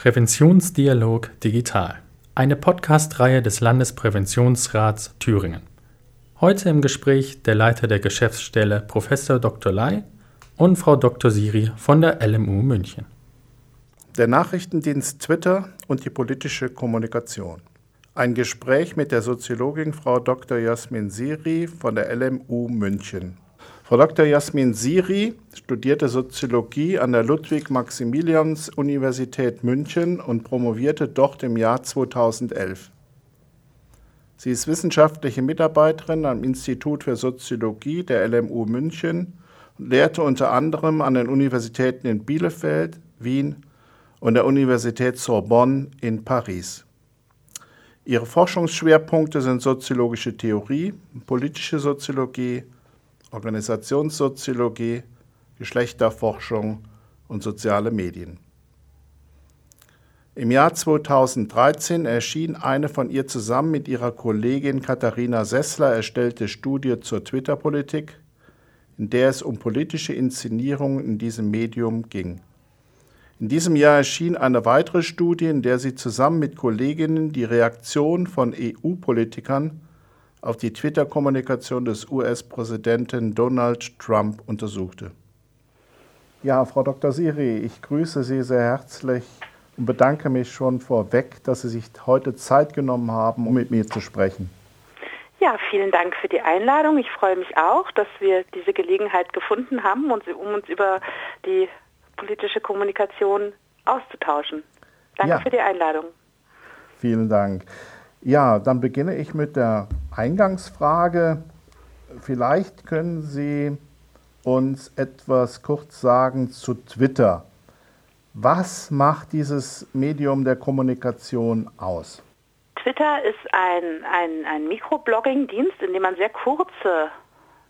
Präventionsdialog Digital, eine Podcast-Reihe des Landespräventionsrats Thüringen. Heute im Gespräch der Leiter der Geschäftsstelle Prof. Dr. Lai und Frau Dr. Siri von der LMU München. Der Nachrichtendienst Twitter und die politische Kommunikation. Ein Gespräch mit der Soziologin Frau Dr. Jasmin Siri von der LMU München. Frau Dr. Jasmin Siri studierte Soziologie an der Ludwig-Maximilians-Universität München und promovierte dort im Jahr 2011. Sie ist wissenschaftliche Mitarbeiterin am Institut für Soziologie der LMU München und lehrte unter anderem an den Universitäten in Bielefeld, Wien und der Universität Sorbonne in Paris. Ihre Forschungsschwerpunkte sind soziologische Theorie, politische Soziologie, Organisationssoziologie, Geschlechterforschung und soziale Medien. Im Jahr 2013 erschien eine von ihr zusammen mit ihrer Kollegin Katharina Sessler erstellte Studie zur Twitter-Politik, in der es um politische Inszenierungen in diesem Medium ging. In diesem Jahr erschien eine weitere Studie, in der sie zusammen mit Kolleginnen die Reaktion von EU-Politikern auf die Twitter-Kommunikation des US-Präsidenten Donald Trump untersuchte. Ja, Frau Dr. Siri, ich grüße Sie sehr herzlich und bedanke mich schon vorweg, dass Sie sich heute Zeit genommen haben, um mit mir zu sprechen. Ja, vielen Dank für die Einladung. Ich freue mich auch, dass wir diese Gelegenheit gefunden haben, um uns über die politische Kommunikation auszutauschen. Danke ja. für die Einladung. Vielen Dank. Ja, dann beginne ich mit der Eingangsfrage. Vielleicht können Sie uns etwas kurz sagen zu Twitter. Was macht dieses Medium der Kommunikation aus? Twitter ist ein, ein, ein Mikroblogging-Dienst, in dem man sehr kurze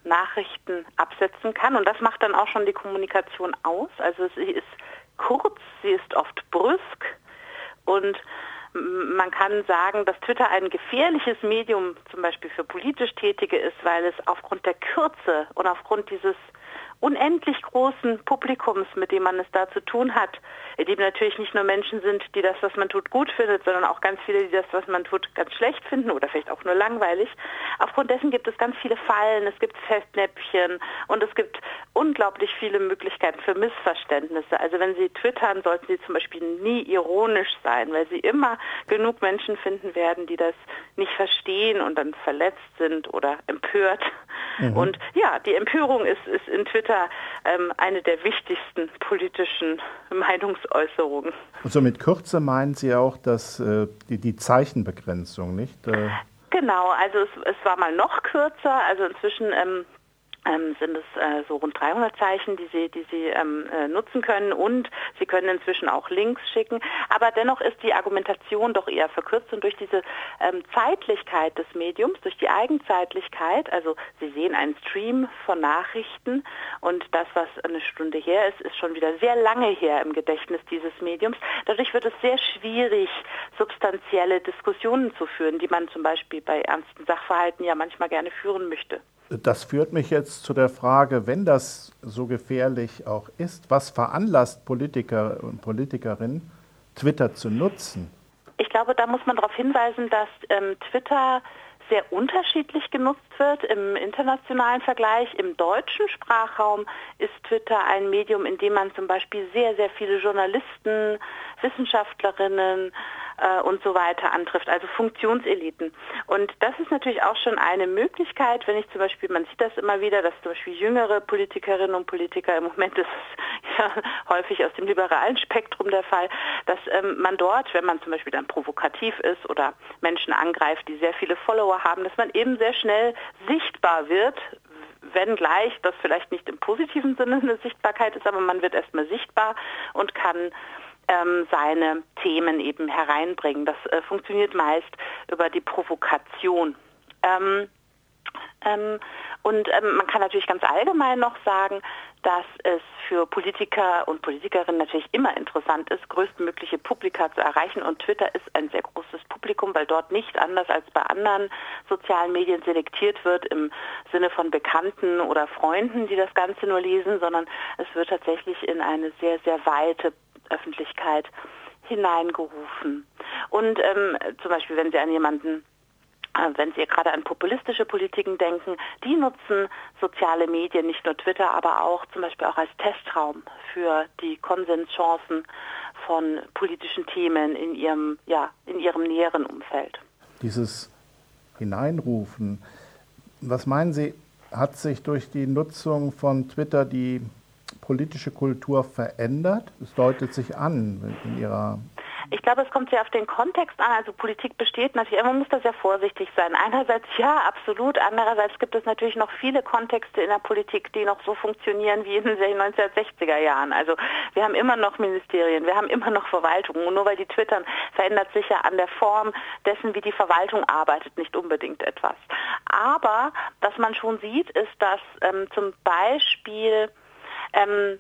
Nachrichten absetzen kann. Und das macht dann auch schon die Kommunikation aus. Also sie ist kurz, sie ist oft brüsk und man kann sagen, dass Twitter ein gefährliches Medium zum Beispiel für politisch Tätige ist, weil es aufgrund der Kürze und aufgrund dieses unendlich großen Publikums, mit dem man es da zu tun hat, in dem natürlich nicht nur Menschen sind, die das, was man tut, gut findet, sondern auch ganz viele, die das, was man tut, ganz schlecht finden oder vielleicht auch nur langweilig. Aufgrund dessen gibt es ganz viele Fallen, es gibt Festnäpfchen und es gibt unglaublich viele Möglichkeiten für Missverständnisse. Also wenn Sie twittern, sollten Sie zum Beispiel nie ironisch sein, weil Sie immer genug Menschen finden werden, die das nicht verstehen und dann verletzt sind oder empört. Mhm. Und ja, die Empörung ist, ist in Twitter ähm, eine der wichtigsten politischen Meinungsäußerungen. Also mit Kürze meinen Sie auch, dass äh, die, die Zeichenbegrenzung, nicht? Äh Genau, also es, es, war mal noch kürzer, also inzwischen ähm, ähm, sind es äh, so rund 300 Zeichen, die Sie, die Sie ähm, äh, nutzen können und Sie können inzwischen auch Links schicken. Aber dennoch ist die Argumentation doch eher verkürzt und durch diese ähm, Zeitlichkeit des Mediums, durch die Eigenzeitlichkeit, also Sie sehen einen Stream von Nachrichten und das, was eine Stunde her ist, ist schon wieder sehr lange her im Gedächtnis dieses Mediums. Dadurch wird es sehr schwierig, substanzielle Diskussionen zu führen, die man zum Beispiel bei ernsten Sachverhalten ja manchmal gerne führen möchte. Das führt mich jetzt zu der Frage, wenn das so gefährlich auch ist, was veranlasst Politiker und Politikerinnen, Twitter zu nutzen? Ich glaube, da muss man darauf hinweisen, dass ähm, Twitter sehr unterschiedlich genutzt wird im internationalen Vergleich. Im deutschen Sprachraum ist Twitter ein Medium, in dem man zum Beispiel sehr, sehr viele Journalisten, Wissenschaftlerinnen, äh, und so weiter antrifft, also Funktionseliten. Und das ist natürlich auch schon eine Möglichkeit, wenn ich zum Beispiel, man sieht das immer wieder, dass zum Beispiel jüngere Politikerinnen und Politiker, im Moment ist es ja häufig aus dem liberalen Spektrum der Fall, dass ähm, man dort, wenn man zum Beispiel dann provokativ ist oder Menschen angreift, die sehr viele Follower haben, dass man eben sehr schnell sichtbar wird, wenngleich das vielleicht nicht im positiven Sinne eine Sichtbarkeit ist, aber man wird erstmal sichtbar und kann ähm, seine Themen eben hereinbringen. Das äh, funktioniert meist über die Provokation. Ähm, ähm, und ähm, man kann natürlich ganz allgemein noch sagen, dass es für Politiker und Politikerinnen natürlich immer interessant ist, größtmögliche Publika zu erreichen. Und Twitter ist ein sehr großes Publikum, weil dort nicht anders als bei anderen sozialen Medien selektiert wird im Sinne von Bekannten oder Freunden, die das Ganze nur lesen, sondern es wird tatsächlich in eine sehr, sehr weite Öffentlichkeit hineingerufen. Und ähm, zum Beispiel, wenn Sie an jemanden äh, wenn Sie gerade an populistische Politiken denken, die nutzen soziale Medien, nicht nur Twitter, aber auch zum Beispiel auch als Testraum für die Konsenschancen von politischen Themen in ihrem, ja, in ihrem näheren Umfeld. Dieses Hineinrufen, was meinen Sie, hat sich durch die Nutzung von Twitter die politische Kultur verändert? Es deutet sich an in Ihrer ich glaube, es kommt sehr auf den Kontext an. Also Politik besteht natürlich, man muss da sehr vorsichtig sein. Einerseits ja, absolut. Andererseits gibt es natürlich noch viele Kontexte in der Politik, die noch so funktionieren wie in den 1960er Jahren. Also wir haben immer noch Ministerien, wir haben immer noch Verwaltungen. Und nur weil die twittern, verändert sich ja an der Form dessen, wie die Verwaltung arbeitet, nicht unbedingt etwas. Aber was man schon sieht, ist, dass ähm, zum Beispiel ähm,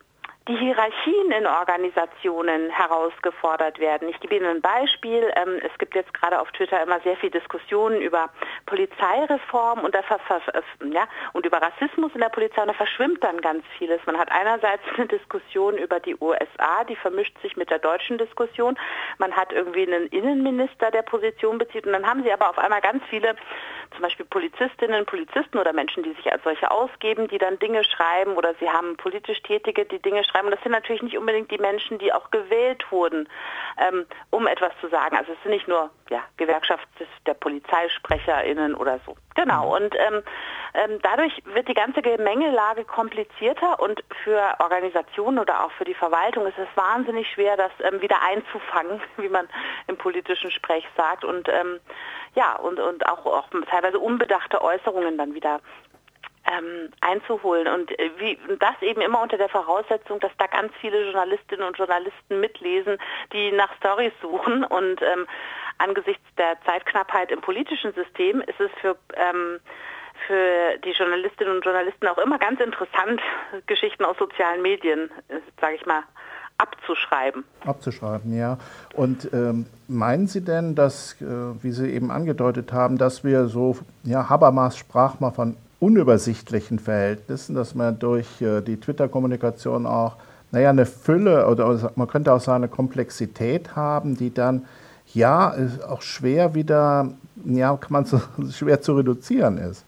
die Hierarchien in Organisationen herausgefordert werden. Ich gebe Ihnen ein Beispiel. Ähm, es gibt jetzt gerade auf Twitter immer sehr viel Diskussionen über Polizeireform und, ja, und über Rassismus in der Polizei und da verschwimmt dann ganz vieles. Man hat einerseits eine Diskussion über die USA, die vermischt sich mit der deutschen Diskussion. Man hat irgendwie einen Innenminister, der Position bezieht und dann haben Sie aber auf einmal ganz viele zum Beispiel Polizistinnen, Polizisten oder Menschen, die sich als solche ausgeben, die dann Dinge schreiben oder Sie haben politisch Tätige, die Dinge schreiben schreiben. das sind natürlich nicht unbedingt die Menschen, die auch gewählt wurden, ähm, um etwas zu sagen. Also es sind nicht nur ja, Gewerkschaft der PolizeisprecherInnen oder so. Genau. Mhm. Und ähm, ähm, dadurch wird die ganze Gemengelage komplizierter und für Organisationen oder auch für die Verwaltung ist es wahnsinnig schwer, das ähm, wieder einzufangen, wie man im politischen Sprech sagt. Und ähm, ja, und, und auch, auch teilweise unbedachte Äußerungen dann wieder ähm, einzuholen. Und äh, wie, das eben immer unter der Voraussetzung, dass da ganz viele Journalistinnen und Journalisten mitlesen, die nach Stories suchen. Und ähm, angesichts der Zeitknappheit im politischen System ist es für ähm, für die Journalistinnen und Journalisten auch immer ganz interessant, Geschichten aus sozialen Medien, äh, sage ich mal, abzuschreiben. Abzuschreiben, ja. Und ähm, meinen Sie denn, dass, äh, wie Sie eben angedeutet haben, dass wir so, ja, Habermas sprach mal von unübersichtlichen Verhältnissen, dass man durch äh, die Twitter-Kommunikation auch, naja, eine Fülle oder man könnte auch sagen, eine Komplexität haben, die dann ja auch schwer wieder, ja, kann man so schwer zu reduzieren ist.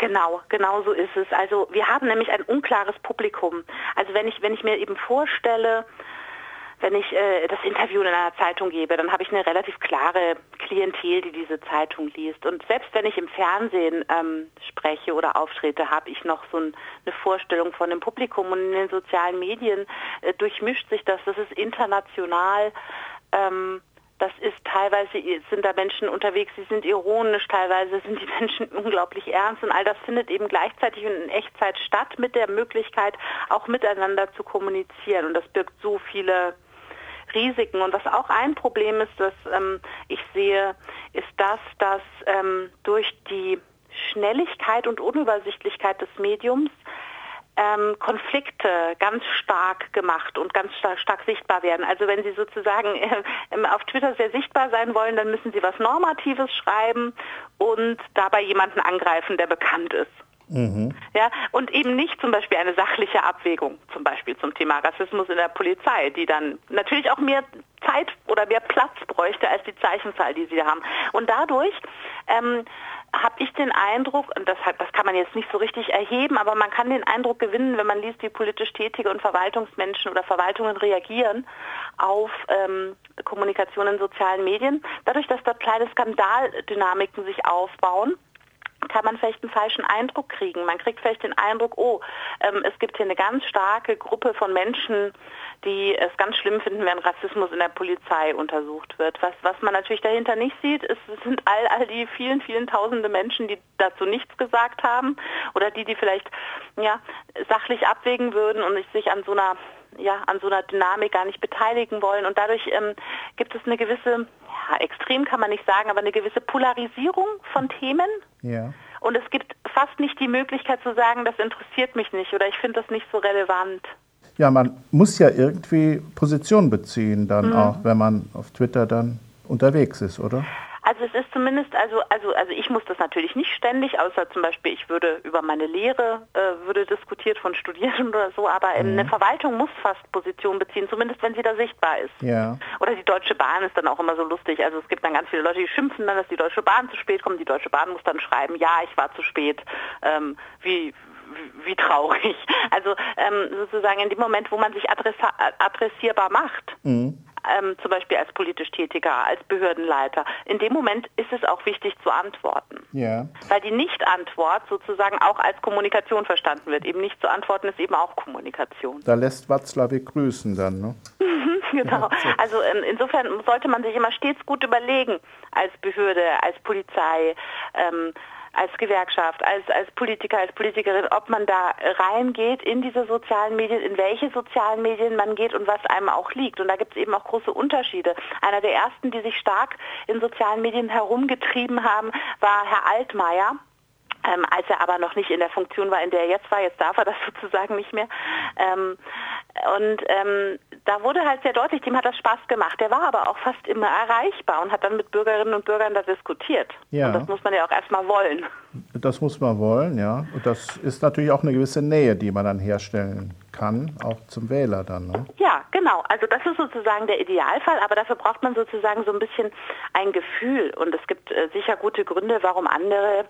Genau, genau so ist es. Also wir haben nämlich ein unklares Publikum. Also wenn ich, wenn ich mir eben vorstelle, wenn ich äh, das Interview in einer Zeitung gebe, dann habe ich eine relativ klare Klientel, die diese Zeitung liest. Und selbst wenn ich im Fernsehen ähm, spreche oder auftrete, habe ich noch so ein, eine Vorstellung von dem Publikum. Und in den sozialen Medien äh, durchmischt sich das. Das ist international. Ähm, das ist teilweise, sind da Menschen unterwegs, die sind ironisch, teilweise sind die Menschen unglaublich ernst und all das findet eben gleichzeitig in Echtzeit statt mit der Möglichkeit, auch miteinander zu kommunizieren. Und das birgt so viele Risiken. Und was auch ein Problem ist, das ähm, ich sehe, ist das, dass ähm, durch die Schnelligkeit und Unübersichtlichkeit des Mediums ähm, Konflikte ganz stark gemacht und ganz stark, stark, sichtbar werden. Also wenn Sie sozusagen äh, auf Twitter sehr sichtbar sein wollen, dann müssen Sie was Normatives schreiben und dabei jemanden angreifen, der bekannt ist. Mhm. Ja, und eben nicht zum Beispiel eine sachliche Abwägung, zum Beispiel zum Thema Rassismus in der Polizei, die dann natürlich auch mehr Zeit oder mehr Platz bräuchte als die Zeichenzahl, die sie haben. Und dadurch ähm, habe ich den Eindruck, und das, das kann man jetzt nicht so richtig erheben, aber man kann den Eindruck gewinnen, wenn man liest, wie politisch Tätige und Verwaltungsmenschen oder Verwaltungen reagieren auf ähm, Kommunikation in sozialen Medien. Dadurch, dass dort kleine Skandaldynamiken sich aufbauen, kann man vielleicht einen falschen Eindruck kriegen. Man kriegt vielleicht den Eindruck, oh, ähm, es gibt hier eine ganz starke Gruppe von Menschen, die es ganz schlimm finden, wenn Rassismus in der Polizei untersucht wird. Was, was man natürlich dahinter nicht sieht, ist, es sind all, all die vielen, vielen tausende Menschen, die dazu nichts gesagt haben oder die, die vielleicht ja, sachlich abwägen würden und sich an so einer ja, an so einer Dynamik gar nicht beteiligen wollen. Und dadurch ähm, gibt es eine gewisse, ja, extrem kann man nicht sagen, aber eine gewisse Polarisierung von Themen. Ja. Und es gibt fast nicht die Möglichkeit zu sagen, das interessiert mich nicht oder ich finde das nicht so relevant. Ja, man muss ja irgendwie Position beziehen, dann mhm. auch, wenn man auf Twitter dann unterwegs ist, oder? Also es ist zumindest, also, also, also ich muss das natürlich nicht ständig, außer zum Beispiel, ich würde über meine Lehre, äh, würde diskutiert von Studierenden oder so, aber mhm. eine Verwaltung muss fast Position beziehen, zumindest wenn sie da sichtbar ist. Ja. Oder die Deutsche Bahn ist dann auch immer so lustig. Also es gibt dann ganz viele Leute, die schimpfen dann, dass die Deutsche Bahn zu spät kommt. Die Deutsche Bahn muss dann schreiben, ja, ich war zu spät. Ähm, wie, wie traurig. Also ähm, sozusagen in dem Moment, wo man sich adressierbar macht, mhm ähm, zum Beispiel als politisch Tätiger, als Behördenleiter. In dem Moment ist es auch wichtig zu antworten. Ja. Weil die Nicht-Antwort sozusagen auch als Kommunikation verstanden wird. Eben nicht zu antworten ist eben auch Kommunikation. Da lässt Watzlawick grüßen dann, ne? genau. Also ähm, insofern sollte man sich immer stets gut überlegen, als Behörde, als Polizei, ähm, als Gewerkschaft, als, als Politiker, als Politikerin, ob man da reingeht in diese sozialen Medien, in welche sozialen Medien man geht und was einem auch liegt. Und da gibt es eben auch große Unterschiede. Einer der ersten, die sich stark in sozialen Medien herumgetrieben haben, war Herr Altmaier. Ähm, als er aber noch nicht in der Funktion war, in der er jetzt war, jetzt darf er das sozusagen nicht mehr. Ähm, und ähm, da wurde halt sehr deutlich, dem hat das Spaß gemacht. Der war aber auch fast immer erreichbar und hat dann mit Bürgerinnen und Bürgern da diskutiert. Ja. Und das muss man ja auch erstmal wollen. Das muss man wollen, ja. Und das ist natürlich auch eine gewisse Nähe, die man dann herstellen kann, auch zum Wähler dann. Ne? Ja, genau. Also das ist sozusagen der Idealfall, aber dafür braucht man sozusagen so ein bisschen ein Gefühl. Und es gibt äh, sicher gute Gründe, warum andere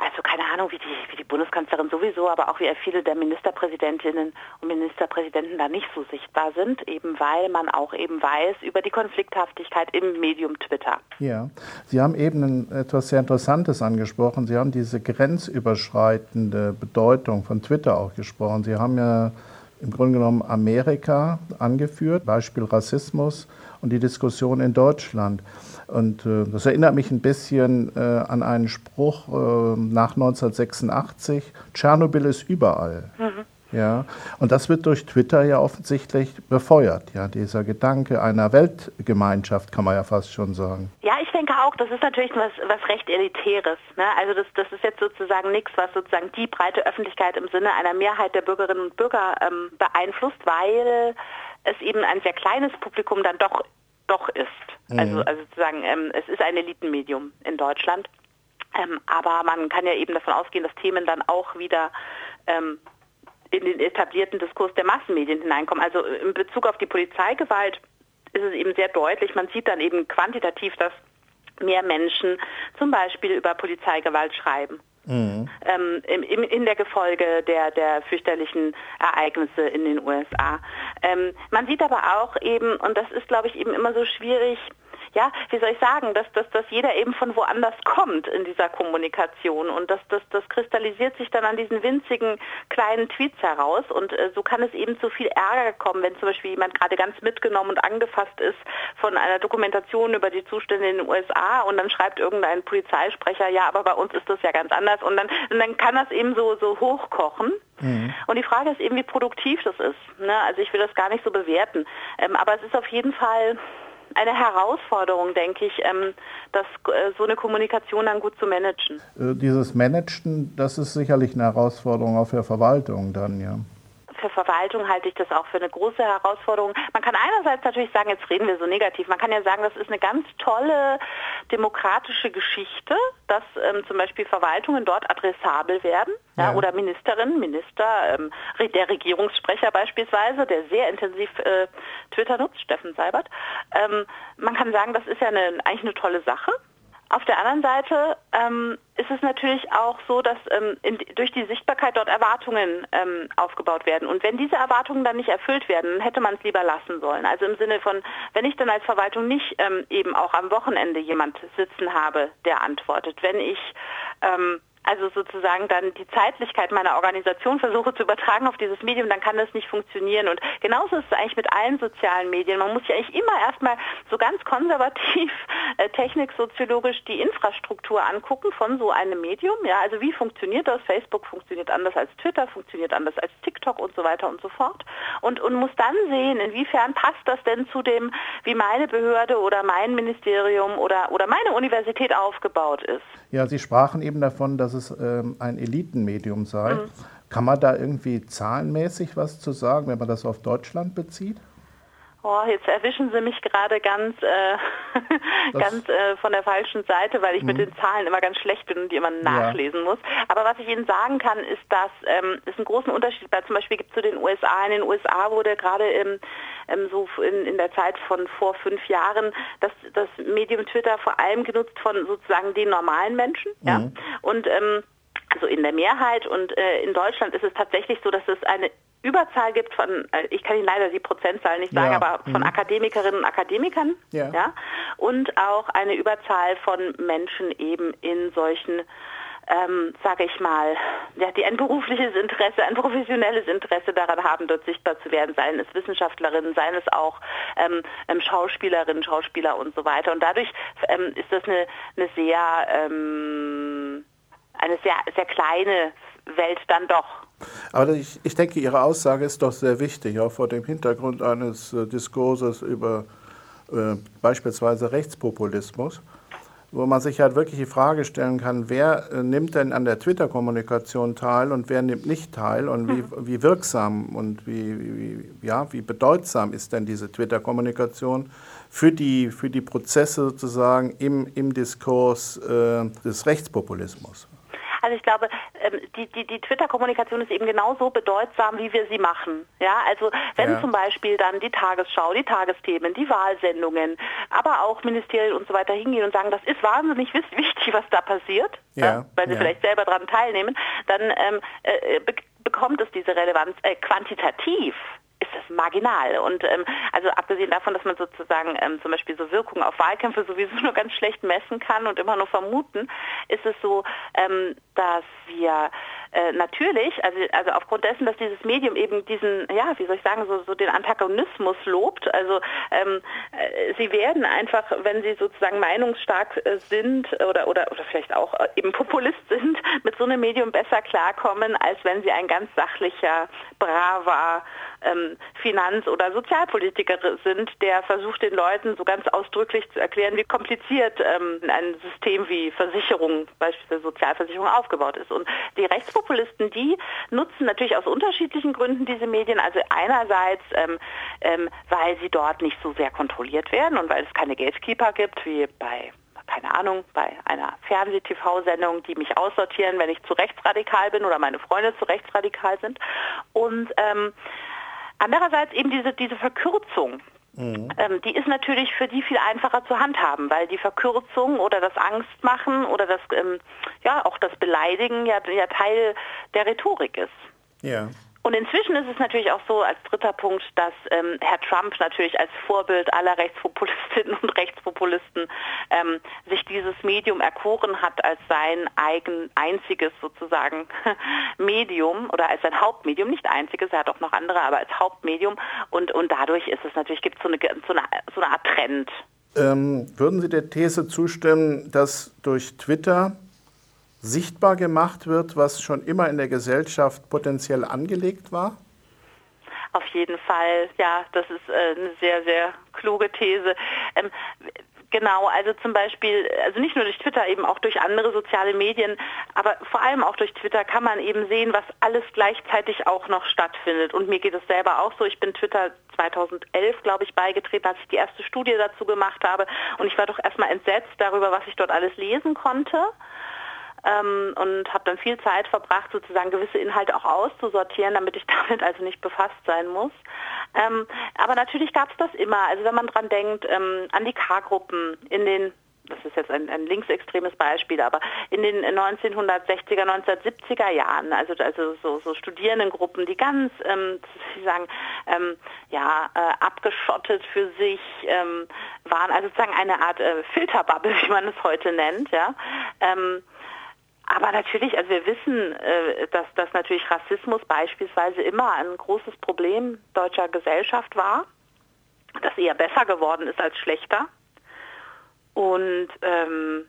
also keine Ahnung, wie die, wie die Bundeskanzlerin sowieso, aber auch wie viele der Ministerpräsidentinnen und Ministerpräsidenten da nicht so sichtbar sind, eben weil man auch eben weiß über die Konflikthaftigkeit im Medium Twitter. Ja, Sie haben eben etwas sehr Interessantes angesprochen. Sie haben diese grenzüberschreitende Bedeutung von Twitter auch gesprochen. Sie haben ja im Grunde genommen Amerika angeführt, Beispiel Rassismus und die Diskussion in Deutschland. Und äh, das erinnert mich ein bisschen äh, an einen Spruch äh, nach 1986, Tschernobyl ist überall. Mhm. Ja, und das wird durch Twitter ja offensichtlich befeuert, ja, dieser Gedanke einer Weltgemeinschaft, kann man ja fast schon sagen. Ja, ich denke auch, das ist natürlich was, was recht Elitäres. Ne? Also das, das ist jetzt sozusagen nichts, was sozusagen die breite Öffentlichkeit im Sinne einer Mehrheit der Bürgerinnen und Bürger ähm, beeinflusst, weil es eben ein sehr kleines Publikum dann doch doch ist. Mhm. Also, also sozusagen, ähm, es ist ein Elitenmedium in Deutschland. Ähm, aber man kann ja eben davon ausgehen, dass Themen dann auch wieder ähm, in den etablierten Diskurs der Massenmedien hineinkommen. Also in Bezug auf die Polizeigewalt ist es eben sehr deutlich. Man sieht dann eben quantitativ, dass mehr Menschen zum Beispiel über Polizeigewalt schreiben. Mhm. Ähm, in, in der Gefolge der, der fürchterlichen Ereignisse in den USA. Ähm, man sieht aber auch eben, und das ist, glaube ich, eben immer so schwierig, ja, wie soll ich sagen, dass, dass, dass jeder eben von woanders kommt in dieser Kommunikation und das, das, das kristallisiert sich dann an diesen winzigen kleinen Tweets heraus und äh, so kann es eben zu viel Ärger kommen, wenn zum Beispiel jemand gerade ganz mitgenommen und angefasst ist von einer Dokumentation über die Zustände in den USA und dann schreibt irgendein Polizeisprecher, ja, aber bei uns ist das ja ganz anders und dann, und dann kann das eben so, so hochkochen. Mhm. Und die Frage ist eben, wie produktiv das ist. Ne? Also ich will das gar nicht so bewerten. Ähm, aber es ist auf jeden Fall eine Herausforderung, denke ich, ähm, das, äh, so eine Kommunikation dann gut zu managen. Äh, dieses Managen, das ist sicherlich eine Herausforderung auch für Verwaltung dann, ja für Verwaltung halte ich das auch für eine große Herausforderung. Man kann einerseits natürlich sagen, jetzt reden wir so negativ, man kann ja sagen, das ist eine ganz tolle demokratische Geschichte, dass ähm, zum Beispiel Verwaltungen dort adressabel werden ja. Ja, oder Ministerinnen, Minister, ähm, der Regierungssprecher beispielsweise, der sehr intensiv äh, Twitter nutzt, Steffen Seibert. Ähm, man kann sagen, das ist ja eine, eigentlich eine tolle Sache. Auf der anderen Seite ähm, ist es natürlich auch so, dass ähm, in, durch die Sichtbarkeit dort Erwartungen ähm, aufgebaut werden. Und wenn diese Erwartungen dann nicht erfüllt werden, hätte man es lieber lassen sollen. Also im Sinne von, wenn ich dann als Verwaltung nicht ähm, eben auch am Wochenende jemand sitzen habe, der antwortet, wenn ich ähm, also sozusagen dann die Zeitlichkeit meiner Organisation versuche zu übertragen auf dieses Medium, dann kann das nicht funktionieren. Und genauso ist es eigentlich mit allen sozialen Medien. Man muss ja eigentlich immer erstmal so ganz konservativ, äh, techniksoziologisch die Infrastruktur angucken von so einem Medium. Ja, also wie funktioniert das? Facebook funktioniert anders als Twitter, funktioniert anders als TikTok und so weiter und so fort. Und, und muss dann sehen, inwiefern passt das denn zu dem, wie meine Behörde oder mein Ministerium oder, oder meine Universität aufgebaut ist. Ja, Sie sprachen eben davon, dass es ähm, ein Elitenmedium sei. Mhm. Kann man da irgendwie zahlenmäßig was zu sagen, wenn man das auf Deutschland bezieht? Oh, jetzt erwischen Sie mich gerade ganz, äh, ganz äh, von der falschen Seite, weil ich mhm. mit den Zahlen immer ganz schlecht bin und die immer nachlesen ja. muss. Aber was ich Ihnen sagen kann, ist, dass ähm, es einen großen Unterschied bei zum Beispiel gibt zu den USA. In den USA wurde gerade im, ähm, so in, in der Zeit von vor fünf Jahren das, das Medium Twitter vor allem genutzt von sozusagen den normalen Menschen. Mhm. Ja? Und ähm, also in der Mehrheit und äh, in Deutschland ist es tatsächlich so, dass es eine Überzahl gibt von, äh, ich kann Ihnen leider die Prozentzahl nicht sagen, ja. aber von mhm. Akademikerinnen und Akademikern, ja. ja, und auch eine Überzahl von Menschen eben in solchen ähm, sage ich mal, ja, die ein berufliches Interesse, ein professionelles Interesse daran haben, dort sichtbar zu werden, seien es Wissenschaftlerinnen, seien es auch ähm, ähm, Schauspielerinnen, Schauspieler und so weiter. Und dadurch ähm, ist das eine, eine sehr ähm, eine sehr, sehr kleine Welt dann doch. Aber ich, ich denke, Ihre Aussage ist doch sehr wichtig, auch vor dem Hintergrund eines äh, Diskurses über äh, beispielsweise Rechtspopulismus, wo man sich halt wirklich die Frage stellen kann, wer äh, nimmt denn an der Twitter-Kommunikation teil und wer nimmt nicht teil und wie, mhm. wie wirksam und wie, wie, ja, wie bedeutsam ist denn diese Twitter-Kommunikation für die, für die Prozesse sozusagen im, im Diskurs äh, des Rechtspopulismus. Also ich glaube, ähm, die, die, die Twitter-Kommunikation ist eben genauso bedeutsam, wie wir sie machen. Ja, also wenn ja. zum Beispiel dann die Tagesschau, die Tagesthemen, die Wahlsendungen, aber auch Ministerien und so weiter hingehen und sagen, das ist wahnsinnig wichtig, was da passiert, ja. Ja, weil sie vielleicht selber daran teilnehmen, dann ähm, äh, be bekommt es diese Relevanz äh, quantitativ ist das marginal. Und ähm, also abgesehen davon, dass man sozusagen ähm, zum Beispiel so Wirkungen auf Wahlkämpfe sowieso nur ganz schlecht messen kann und immer nur vermuten, ist es so, ähm, dass wir äh, natürlich, also, also aufgrund dessen, dass dieses Medium eben diesen, ja, wie soll ich sagen, so, so den Antagonismus lobt, also ähm, äh, sie werden einfach, wenn sie sozusagen meinungsstark äh, sind oder, oder, oder vielleicht auch eben Populist sind, mit so einem Medium besser klarkommen, als wenn sie ein ganz sachlicher, braver, ähm, Finanz- oder Sozialpolitiker sind, der versucht den Leuten so ganz ausdrücklich zu erklären, wie kompliziert ähm, ein System wie Versicherung, beispielsweise Sozialversicherung, aufgebaut ist. Und die Rechtspopulisten, die nutzen natürlich aus unterschiedlichen Gründen diese Medien. Also einerseits, ähm, ähm, weil sie dort nicht so sehr kontrolliert werden und weil es keine Gatekeeper gibt, wie bei keine Ahnung, bei einer Fernseh-TV-Sendung, die mich aussortieren, wenn ich zu rechtsradikal bin oder meine Freunde zu rechtsradikal sind. Und ähm, Andererseits eben diese, diese Verkürzung. Mhm. Ähm, die ist natürlich für die viel einfacher zu handhaben, weil die Verkürzung oder das Angstmachen oder das, ähm, ja, auch das Beleidigen ja, ja Teil der Rhetorik ist. Ja. Und inzwischen ist es natürlich auch so als dritter Punkt, dass ähm, Herr Trump natürlich als Vorbild aller Rechtspopulistinnen und Rechtspopulisten ähm, sich dieses Medium erkoren hat als sein eigen einziges sozusagen Medium oder als sein Hauptmedium, nicht einziges, er hat auch noch andere, aber als Hauptmedium und, und dadurch ist es natürlich, gibt es so eine, so, eine, so eine Art Trend. Ähm, würden Sie der These zustimmen, dass durch Twitter sichtbar gemacht wird, was schon immer in der Gesellschaft potenziell angelegt war? Auf jeden Fall, ja, das ist äh, eine sehr, sehr kluge These. Ähm, Genau, also zum Beispiel, also nicht nur durch Twitter, eben auch durch andere soziale Medien, aber vor allem auch durch Twitter kann man eben sehen, was alles gleichzeitig auch noch stattfindet. Und mir geht es selber auch so. Ich bin Twitter 2011, glaube ich, beigetreten, als ich die erste Studie dazu gemacht habe. Und ich war doch erstmal entsetzt darüber, was ich dort alles lesen konnte ähm, und habe dann viel Zeit verbracht, sozusagen gewisse Inhalte auch auszusortieren, damit ich damit also nicht befasst sein muss. Ähm, aber natürlich gab es das immer. Also wenn man dran denkt, ähm, an die K-Gruppen in den das ist jetzt ein, ein linksextremes Beispiel, aber in den 1960er, 1970er Jahren, also, also so, so Studierendengruppen, die ganz, ähm, sagen, ähm, ja, äh, abgeschottet für sich ähm, waren, also sozusagen eine Art äh, Filterbubble, wie man es heute nennt, ja. Ähm, aber natürlich, also wir wissen, äh, dass, dass natürlich Rassismus beispielsweise immer ein großes Problem deutscher Gesellschaft war, das eher besser geworden ist als schlechter. Und ähm,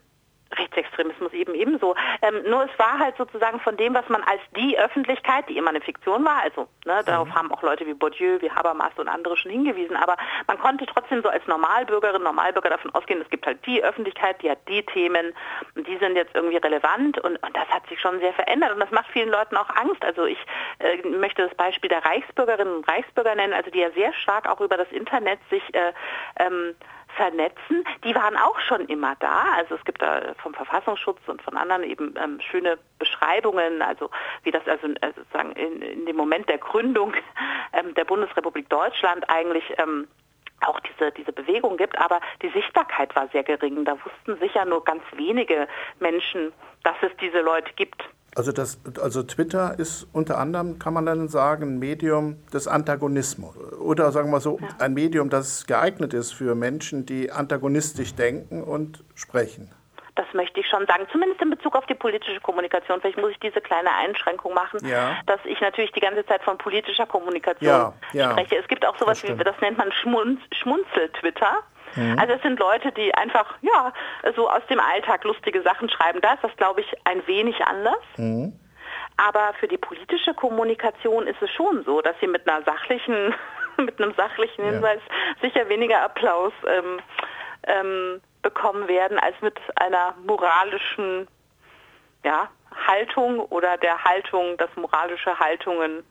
Rechtsextremismus eben ebenso. Ähm, nur es war halt sozusagen von dem, was man als die Öffentlichkeit, die immer eine Fiktion war, also ne, darauf mhm. haben auch Leute wie Bourdieu, wie Habermas und andere schon hingewiesen, aber man konnte trotzdem so als Normalbürgerin, Normalbürger davon ausgehen, es gibt halt die Öffentlichkeit, die hat die Themen und die sind jetzt irgendwie relevant und, und das hat sich schon sehr verändert und das macht vielen Leuten auch Angst. Also ich äh, möchte das Beispiel der Reichsbürgerinnen und Reichsbürger nennen, also die ja sehr stark auch über das Internet sich äh, ähm, vernetzen, die waren auch schon immer da. Also es gibt da vom Verfassungsschutz und von anderen eben ähm, schöne Beschreibungen, also wie das also äh, sozusagen in, in, dem Moment der Gründung ähm, der Bundesrepublik Deutschland eigentlich ähm, auch diese, diese Bewegung gibt, aber die Sichtbarkeit war sehr gering. Da wussten sicher nur ganz wenige Menschen, dass es diese Leute gibt. Also, das, also Twitter ist unter anderem, kann man dann sagen, ein Medium des Antagonismus. Oder sagen wir so, ja. ein Medium, das geeignet ist für Menschen, die antagonistisch denken und sprechen. Das möchte ich schon sagen, zumindest in Bezug auf die politische Kommunikation. Vielleicht muss ich diese kleine Einschränkung machen, ja. dass ich natürlich die ganze Zeit von politischer Kommunikation ja, spreche. Es gibt auch sowas das wie, das nennt man Schmunz, Schmunzel-Twitter. Mhm. Also es sind Leute, die einfach, ja, so aus dem Alltag lustige Sachen schreiben. Da ist das, glaube ich, ein wenig anders. Mhm. Aber für die politische Kommunikation ist es schon so, dass sie mit einer sachlichen, mit einem sachlichen Hinweis sicher weniger Applaus ähm, ähm, bekommen werden als mit einer moralischen ja, Haltung oder der Haltung, dass moralische Haltungen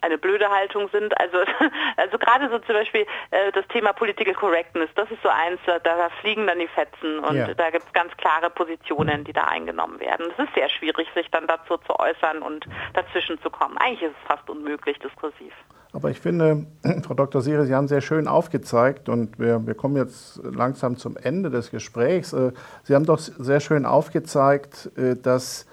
eine blöde Haltung sind. Also, also gerade so zum Beispiel äh, das Thema Political Correctness, das ist so eins, da, da fliegen dann die Fetzen und ja. da gibt es ganz klare Positionen, die da eingenommen werden. Es ist sehr schwierig, sich dann dazu zu äußern und dazwischen zu kommen. Eigentlich ist es fast unmöglich, diskursiv. Aber ich finde, Frau Dr. Sire, Sie haben sehr schön aufgezeigt und wir, wir kommen jetzt langsam zum Ende des Gesprächs. Äh, Sie haben doch sehr schön aufgezeigt, äh, dass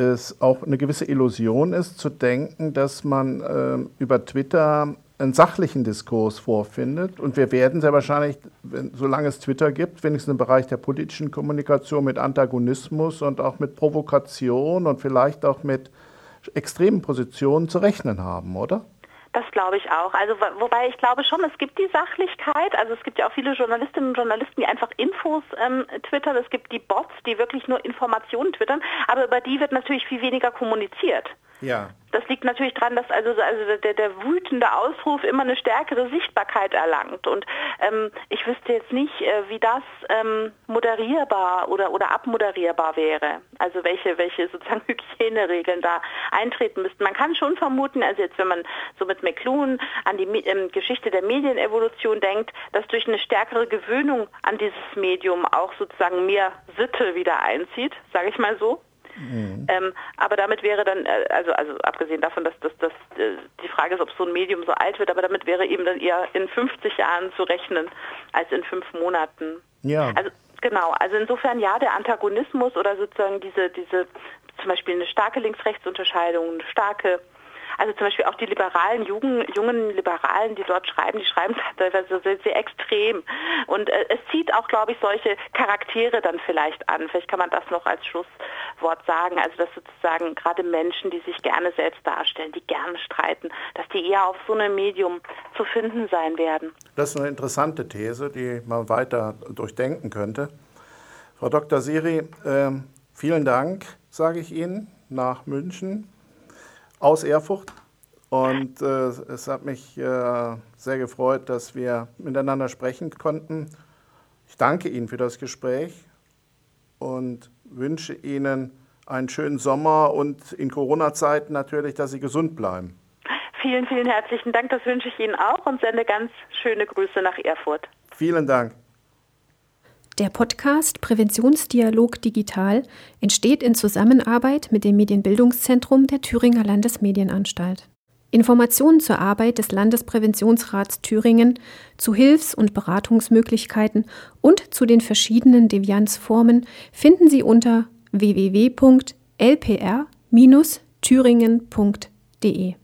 es auch eine gewisse Illusion ist, zu denken, dass man äh, über Twitter einen sachlichen Diskurs vorfindet. Und wir werden sehr wahrscheinlich, wenn, solange es Twitter gibt, wenigstens im Bereich der politischen Kommunikation mit Antagonismus und auch mit Provokation und vielleicht auch mit extremen Positionen zu rechnen haben, oder? Das glaube ich auch. Also wobei ich glaube schon, es gibt die Sachlichkeit. Also es gibt ja auch viele Journalistinnen und Journalisten, die einfach Infos ähm, twittern. Es gibt die Bots, die wirklich nur Informationen twittern. Aber über die wird natürlich viel weniger kommuniziert. Ja. Das liegt natürlich daran, dass also, also der, der wütende Ausruf immer eine stärkere Sichtbarkeit erlangt. Und ähm, ich wüsste jetzt nicht, äh, wie das ähm, moderierbar oder, oder abmoderierbar wäre. Also welche, welche sozusagen Hygieneregeln da eintreten müssten. Man kann schon vermuten, also jetzt wenn man so mit McLuhan an die ähm, Geschichte der Medienevolution denkt, dass durch eine stärkere Gewöhnung an dieses Medium auch sozusagen mehr Sitte wieder einzieht, sage ich mal so. Mhm. Ähm, aber damit wäre dann, äh, also, also abgesehen davon, dass, dass, dass äh, die Frage ist, ob so ein Medium so alt wird, aber damit wäre eben dann eher in 50 Jahren zu rechnen als in fünf Monaten. Ja. Also genau, also insofern ja, der Antagonismus oder sozusagen diese, diese zum Beispiel eine starke Links-Rechts-Unterscheidung, eine starke also zum Beispiel auch die liberalen, jungen, jungen Liberalen, die dort schreiben, die schreiben teilweise sehr, sehr extrem. Und äh, es zieht auch, glaube ich, solche Charaktere dann vielleicht an. Vielleicht kann man das noch als Schlusswort sagen. Also dass sozusagen gerade Menschen, die sich gerne selbst darstellen, die gerne streiten, dass die eher auf so einem Medium zu finden sein werden. Das ist eine interessante These, die man weiter durchdenken könnte. Frau Dr. Siri, äh, vielen Dank, sage ich Ihnen, nach München aus Erfurt. Und äh, es hat mich äh, sehr gefreut, dass wir miteinander sprechen konnten. Ich danke Ihnen für das Gespräch und wünsche Ihnen einen schönen Sommer und in Corona-Zeiten natürlich, dass Sie gesund bleiben. Vielen, vielen herzlichen Dank. Das wünsche ich Ihnen auch und sende ganz schöne Grüße nach Erfurt. Vielen Dank. Der Podcast Präventionsdialog Digital entsteht in Zusammenarbeit mit dem Medienbildungszentrum der Thüringer Landesmedienanstalt. Informationen zur Arbeit des Landespräventionsrats Thüringen, zu Hilfs- und Beratungsmöglichkeiten und zu den verschiedenen Devianzformen finden Sie unter www.lpr-thüringen.de.